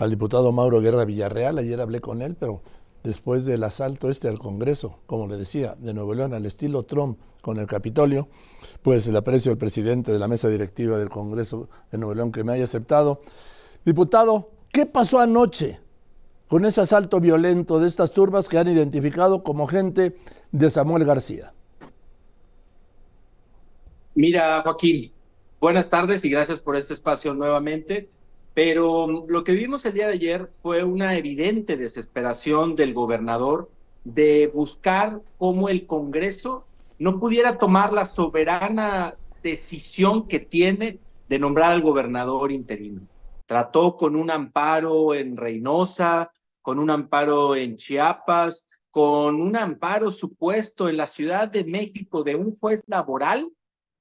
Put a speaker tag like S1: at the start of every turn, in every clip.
S1: al diputado Mauro Guerra Villarreal, ayer hablé con él, pero después del asalto este al Congreso, como le decía, de Nuevo León al estilo Trump con el Capitolio, pues le aprecio al presidente de la mesa directiva del Congreso de Nuevo León que me haya aceptado. Diputado, ¿qué pasó anoche con ese asalto violento de estas turbas que han identificado como gente de Samuel García?
S2: Mira, Joaquín, buenas tardes y gracias por este espacio nuevamente. Pero mm, lo que vimos el día de ayer fue una evidente desesperación del gobernador de buscar cómo el Congreso no pudiera tomar la soberana decisión que tiene de nombrar al gobernador interino. Trató con un amparo en Reynosa, con un amparo en Chiapas, con un amparo supuesto en la Ciudad de México de un juez laboral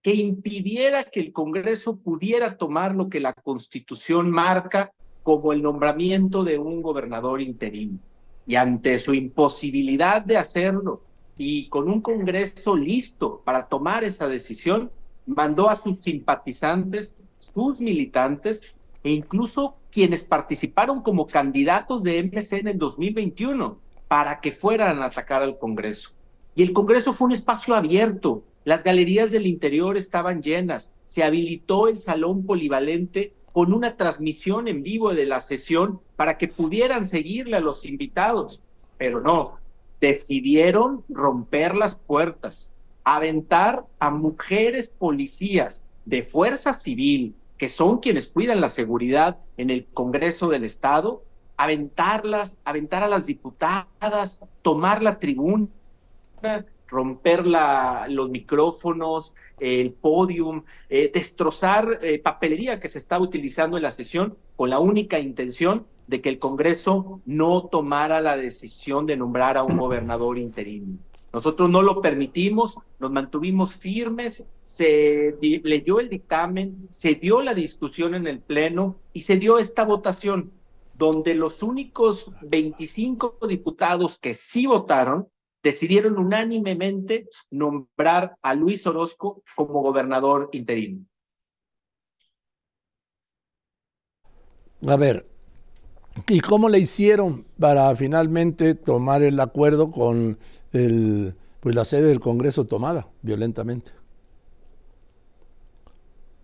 S2: que impidiera que el Congreso pudiera tomar lo que la Constitución marca como el nombramiento de un gobernador interino. Y ante su imposibilidad de hacerlo y con un Congreso listo para tomar esa decisión, mandó a sus simpatizantes, sus militantes e incluso quienes participaron como candidatos de MC en el 2021 para que fueran a atacar al Congreso. Y el Congreso fue un espacio abierto, las galerías del interior estaban llenas, se habilitó el salón polivalente con una transmisión en vivo de la sesión para que pudieran seguirle a los invitados, pero no, decidieron romper las puertas, aventar a mujeres policías de fuerza civil, que son quienes cuidan la seguridad en el Congreso del Estado, aventarlas, aventar a las diputadas, tomar la tribuna, romper la, los micrófonos, el podium, eh, destrozar eh, papelería que se estaba utilizando en la sesión con la única intención de que el Congreso no tomara la decisión de nombrar a un gobernador interino. Nosotros no lo permitimos, nos mantuvimos firmes, se leyó el dictamen, se dio la discusión en el Pleno y se dio esta votación, donde los únicos 25 diputados que sí votaron decidieron unánimemente nombrar a Luis Orozco como gobernador interino.
S1: A ver, ¿y cómo le hicieron para finalmente tomar el acuerdo con el, pues la sede del Congreso tomada violentamente?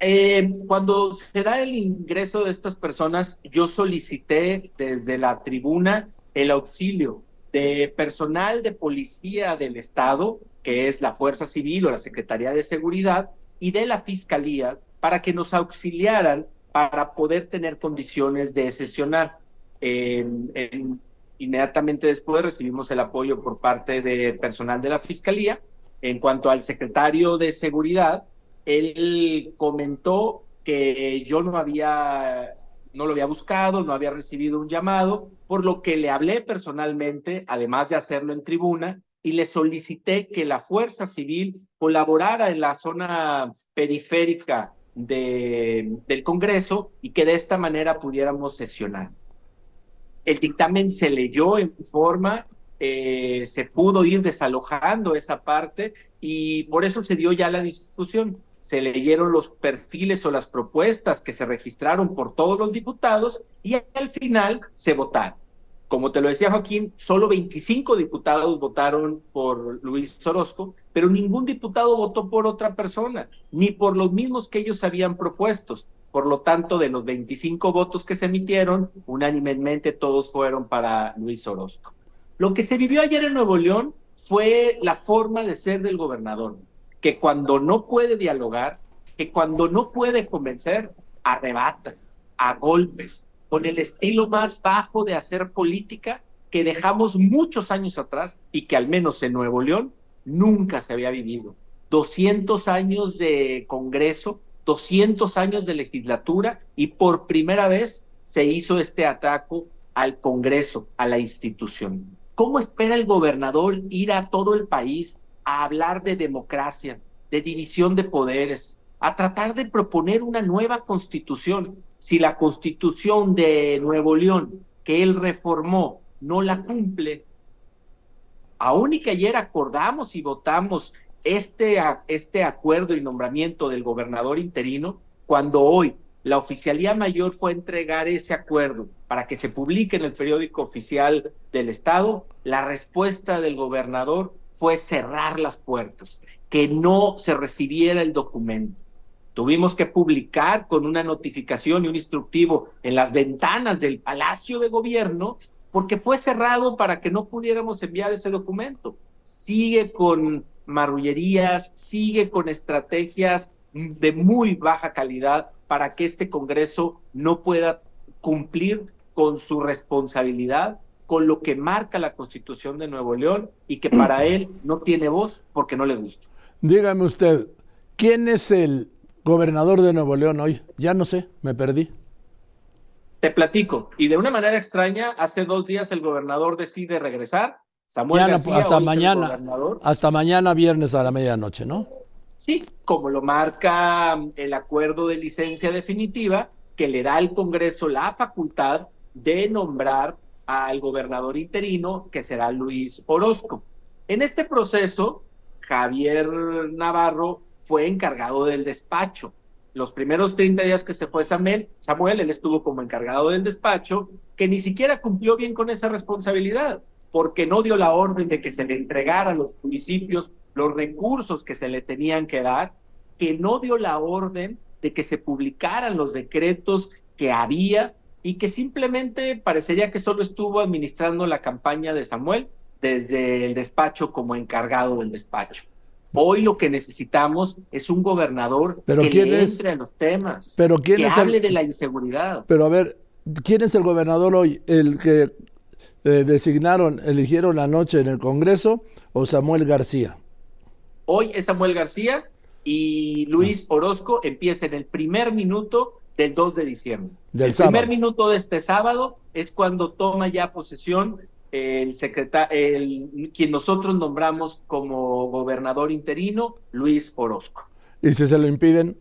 S2: Eh, cuando se da el ingreso de estas personas, yo solicité desde la tribuna el auxilio de personal de policía del Estado, que es la Fuerza Civil o la Secretaría de Seguridad, y de la Fiscalía para que nos auxiliaran para poder tener condiciones de sesionar. inmediatamente después recibimos el apoyo por parte de personal de la Fiscalía. En cuanto al secretario de Seguridad, él comentó que yo no había no lo había buscado, no había recibido un llamado, por lo que le hablé personalmente, además de hacerlo en tribuna, y le solicité que la Fuerza Civil colaborara en la zona periférica de, del Congreso y que de esta manera pudiéramos sesionar. El dictamen se leyó en forma, eh, se pudo ir desalojando esa parte y por eso se dio ya la discusión se leyeron los perfiles o las propuestas que se registraron por todos los diputados y al final se votaron. Como te lo decía Joaquín, solo 25 diputados votaron por Luis Orozco, pero ningún diputado votó por otra persona, ni por los mismos que ellos habían propuesto. Por lo tanto, de los 25 votos que se emitieron, unánimemente todos fueron para Luis Orozco. Lo que se vivió ayer en Nuevo León fue la forma de ser del gobernador que cuando no puede dialogar, que cuando no puede convencer, arrebata a golpes, con el estilo más bajo de hacer política que dejamos muchos años atrás y que al menos en Nuevo León nunca se había vivido. 200 años de Congreso, 200 años de legislatura y por primera vez se hizo este ataque al Congreso, a la institución. ¿Cómo espera el gobernador ir a todo el país a hablar de democracia, de división de poderes, a tratar de proponer una nueva constitución. Si la constitución de Nuevo León que él reformó no la cumple, aún y que ayer acordamos y votamos este, este acuerdo y nombramiento del gobernador interino, cuando hoy la oficialía mayor fue a entregar ese acuerdo para que se publique en el periódico oficial del Estado, la respuesta del gobernador fue cerrar las puertas, que no se recibiera el documento. Tuvimos que publicar con una notificación y un instructivo en las ventanas del Palacio de Gobierno porque fue cerrado para que no pudiéramos enviar ese documento. Sigue con marrullerías, sigue con estrategias de muy baja calidad para que este Congreso no pueda cumplir con su responsabilidad, con lo que marca la Constitución de Nuevo León y que para él no tiene voz porque no le gusta.
S1: Dígame usted, ¿quién es el gobernador de Nuevo León hoy? Ya no sé, me perdí.
S2: Te platico. Y de una manera extraña, hace dos días el gobernador decide regresar. Samuel García,
S1: hasta mañana, hasta mañana viernes a la medianoche, ¿no?
S2: Sí, como lo marca mm, el acuerdo de licencia definitiva, que le da al Congreso la facultad de nombrar al gobernador interino, que será Luis Orozco. En este proceso, Javier Navarro fue encargado del despacho. Los primeros 30 días que se fue Samuel, Samuel, él estuvo como encargado del despacho, que ni siquiera cumplió bien con esa responsabilidad, porque no dio la orden de que se le entregara a los municipios los recursos que se le tenían que dar, que no dio la orden de que se publicaran los decretos que había y que simplemente parecería que solo estuvo administrando la campaña de Samuel desde el despacho como encargado del despacho. Hoy lo que necesitamos es un gobernador que le entre en los temas,
S1: pero ¿quién
S2: que
S1: es
S2: hable de la inseguridad.
S1: Pero a ver, ¿quién es el gobernador hoy? ¿El que eh, designaron, eligieron anoche en el Congreso o Samuel García?
S2: Hoy es Samuel García y Luis Orozco empieza en el primer minuto del 2 de diciembre. El primer minuto de este sábado es cuando toma ya posesión el secretario, el, quien nosotros nombramos como gobernador interino, Luis Orozco.
S1: ¿Y si se lo impiden?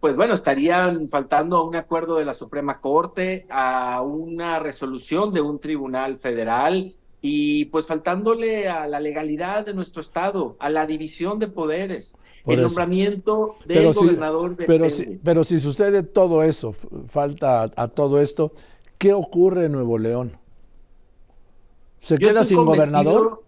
S2: Pues bueno, estarían faltando a un acuerdo de la Suprema Corte, a una resolución de un tribunal federal, y pues faltándole a la legalidad de nuestro Estado, a la división de poderes, el nombramiento del gobernador.
S1: pero, si, pero si sucede todo eso, falta a, todo esto, ¿qué ocurre en Nuevo León? ¿Se queda sin gobernador?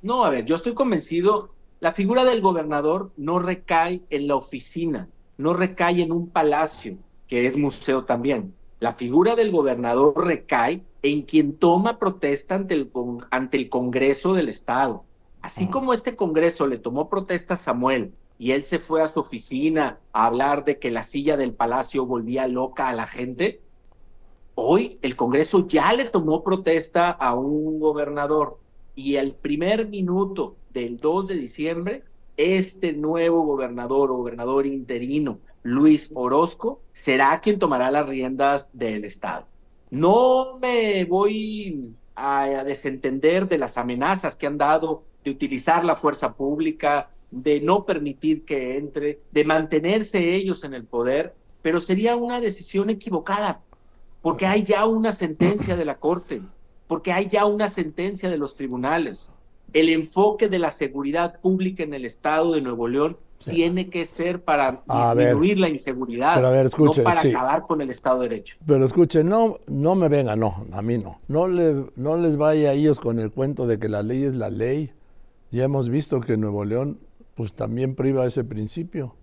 S2: No, a ver, yo estoy convencido, la figura del gobernador no recae en la oficina, no recae en un palacio, que es museo también. La figura del gobernador recae en quien toma protesta ante el, ante el Congreso del Estado. Así como este Congreso le tomó protesta a Samuel y él se fue a su oficina a hablar de que la silla del palacio volvía loca a la gente, hoy el Congreso ya le tomó protesta a un gobernador y el primer minuto del 2 de diciembre, este nuevo gobernador o gobernador interino, Luis Orozco, será quien tomará las riendas del Estado. No me voy a, desentender de las amenazas que han dado de utilizar la fuerza pública, de no permitir que entre, de mantenerse ellos en el poder, pero sería una decisión equivocada, porque hay ya una sentencia de la Corte, porque hay ya una sentencia de los tribunales. El enfoque de la seguridad pública en el Estado de Nuevo León tiene que ser para disminuir la inseguridad, no para acabar con el Estado de Derecho.
S1: Pero escuche, no, no me venga, no, a mí no. No, le, no les vaya a ellos con el cuento de que la ley es la ley. Ya hemos visto que Nuevo León pues también priva ese principio.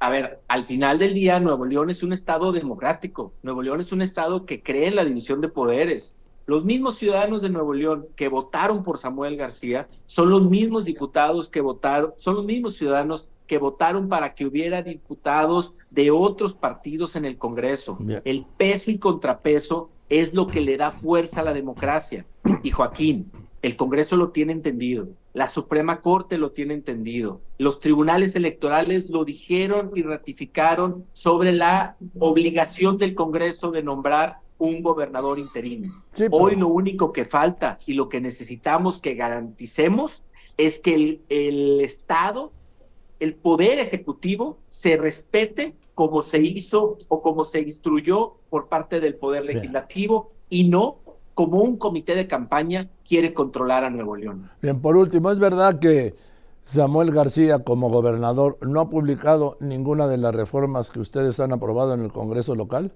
S2: a ver, al final del día Nuevo León es un Estado democrático. Nuevo León es un Estado que cree en la división de poderes. Los mismos ciudadanos de Nuevo León que votaron por Samuel García son los mismos diputados que votaron, son los mismos ciudadanos que votaron para que hubiera diputados de otros partidos en el Congreso. El peso y contrapeso es lo que le da fuerza a la democracia. Y Joaquín, el Congreso lo tiene entendido, la Suprema Corte lo tiene entendido, los tribunales electorales lo dijeron y ratificaron sobre la obligación del Congreso de nombrar un gobernador interino. Hoy lo único que falta y lo que necesitamos que garanticemos es que el, el Estado, el poder ejecutivo, se respete como se hizo o como se instruyó por parte del poder legislativo y no como un comité de campaña quiere controlar a Nuevo León.
S1: Bien, por último, es verdad que Samuel García, como gobernador, no ha publicado ninguna de las reformas que ustedes han aprobado en el Congreso local?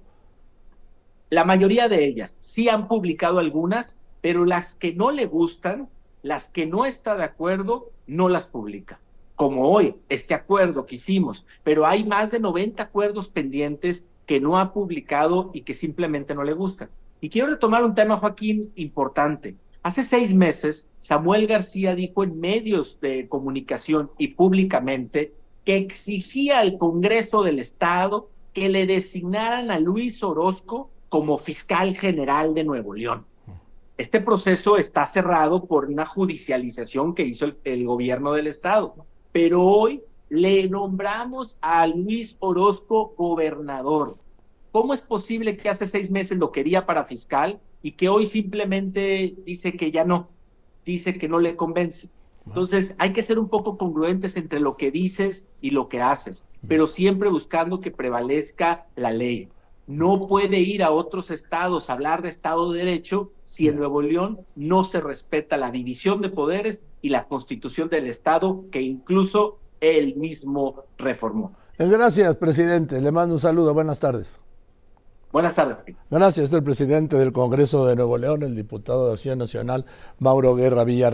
S2: La mayoría de ellas sí han publicado algunas, pero las que no le gustan, las que no está de acuerdo, no las publica. Como hoy, este acuerdo que hicimos, pero hay más de 90 acuerdos pendientes que no ha publicado y que simplemente no le gustan. Y quiero retomar un tema, Joaquín, importante. Hace seis meses, Samuel García dijo en medios de comunicación y públicamente que exigía al Congreso del Estado que le designaran a Luis Orozco como fiscal general de Nuevo León. Este proceso está cerrado por una judicialización que hizo el, gobierno del Estado, pero hoy le nombramos a Luis Orozco gobernador. ¿Cómo es posible que hace seis meses lo quería para fiscal y que hoy simplemente dice que ya no, dice que no le convence. Entonces hay que ser un poco congruentes entre lo que dices y lo que haces, pero siempre buscando que prevalezca la ley. No puede ir a otros estados a hablar de Estado de Derecho si en Nuevo León no se respeta la división de poderes y la constitución del Estado que incluso él mismo reformó.
S1: Gracias, presidente. Le mando un saludo. Buenas tardes.
S2: Buenas tardes.
S1: Gracias, el presidente del Congreso de Nuevo León, el diputado de Acción Nacional, Mauro Guerra Villarreal.